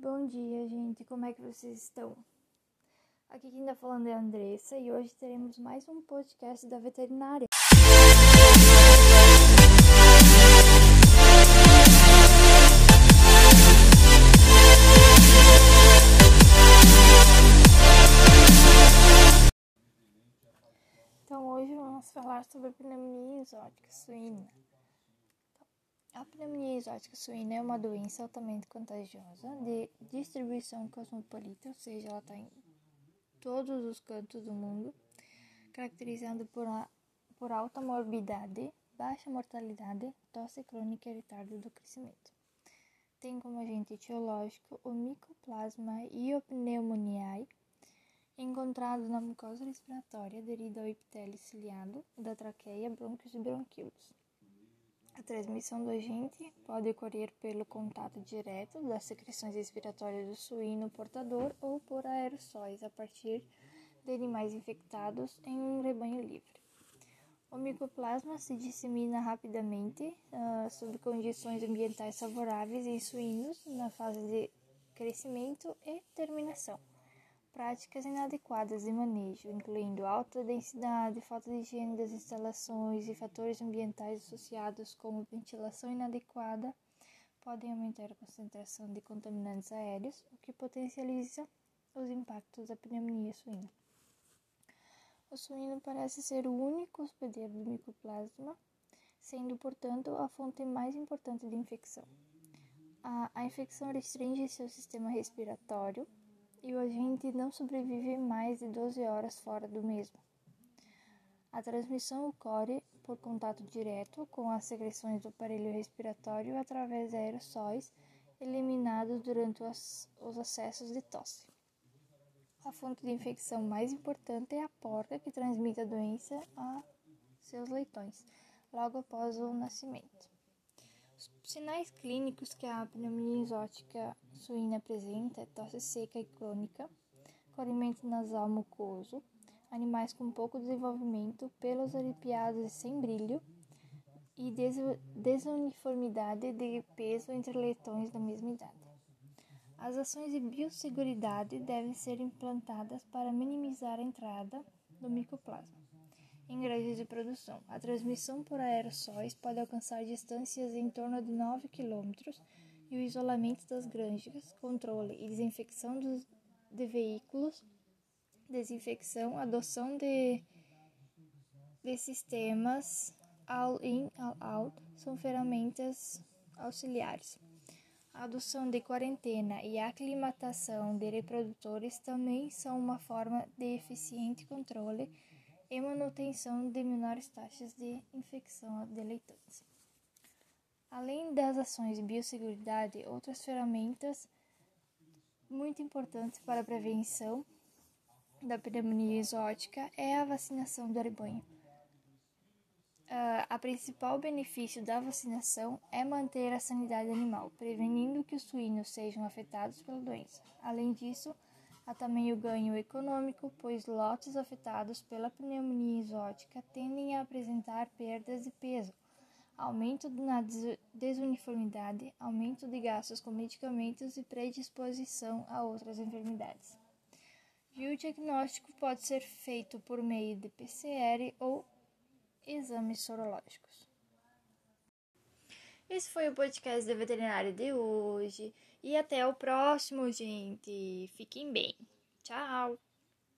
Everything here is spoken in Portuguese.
Bom dia, gente. Como é que vocês estão? Aqui quem tá falando é a Andressa e hoje teremos mais um podcast da veterinária. Então hoje vamos falar sobre a pneumonia exótica suína. A pneumonia exótica suína é uma doença altamente contagiosa de distribuição cosmopolita, ou seja, ela está em todos os cantos do mundo, caracterizada por, a, por alta morbidade, baixa mortalidade, tosse crônica e retardo do crescimento. Tem como agente etiológico o Mycoplasma iopneumoniae, encontrado na mucosa respiratória aderido ao epitélio ciliado da traqueia, brônquios e bronquíolos. A transmissão do agente pode ocorrer pelo contato direto das secreções respiratórias do suíno portador ou por aerossóis a partir de animais infectados em um rebanho livre. O micoplasma se dissemina rapidamente uh, sob condições ambientais favoráveis em suínos na fase de crescimento e terminação práticas inadequadas de manejo, incluindo alta densidade, falta de higiene das instalações e fatores ambientais associados como ventilação inadequada, podem aumentar a concentração de contaminantes aéreos, o que potencializa os impactos da pneumonia suína. O suíno parece ser o único hospedeiro do micoplasma, sendo, portanto, a fonte mais importante de infecção. A, a infecção restringe seu sistema respiratório, e o agente não sobrevive mais de 12 horas fora do mesmo. A transmissão ocorre por contato direto com as secreções do aparelho respiratório através de aerossóis eliminados durante os, os acessos de tosse. A fonte de infecção mais importante é a porca que transmite a doença a seus leitões, logo após o nascimento. Os sinais clínicos que a pneumonia exótica suína apresenta é tosse seca e crônica, corrimento nasal mucoso, animais com pouco desenvolvimento, pelos arrepiados e sem brilho e desuniformidade de peso entre leitões da mesma idade. As ações de biosseguridade devem ser implantadas para minimizar a entrada do micoplasma em granjas de produção. A transmissão por aerossóis pode alcançar distâncias em torno de 9 km e o isolamento das granjas, controle e desinfecção dos, de veículos, desinfecção, adoção de, de sistemas all-in, all-out são ferramentas auxiliares. A adoção de quarentena e aclimatação de reprodutores também são uma forma de eficiente controle e manutenção de menores taxas de infecção de. Além das ações de biosseguridade, outras ferramentas muito importantes para a prevenção da pneumonia exótica é a vacinação do rebanho. Uh, a principal benefício da vacinação é manter a sanidade animal, prevenindo que os suínos sejam afetados pela doença. Além disso, Há também o ganho econômico, pois lotes afetados pela pneumonia exótica tendem a apresentar perdas de peso, aumento na desuniformidade, aumento de gastos com medicamentos e predisposição a outras enfermidades. E o diagnóstico pode ser feito por meio de PCR ou exames sorológicos. Esse foi o podcast da veterinária de hoje. E até o próximo, gente. Fiquem bem. Tchau!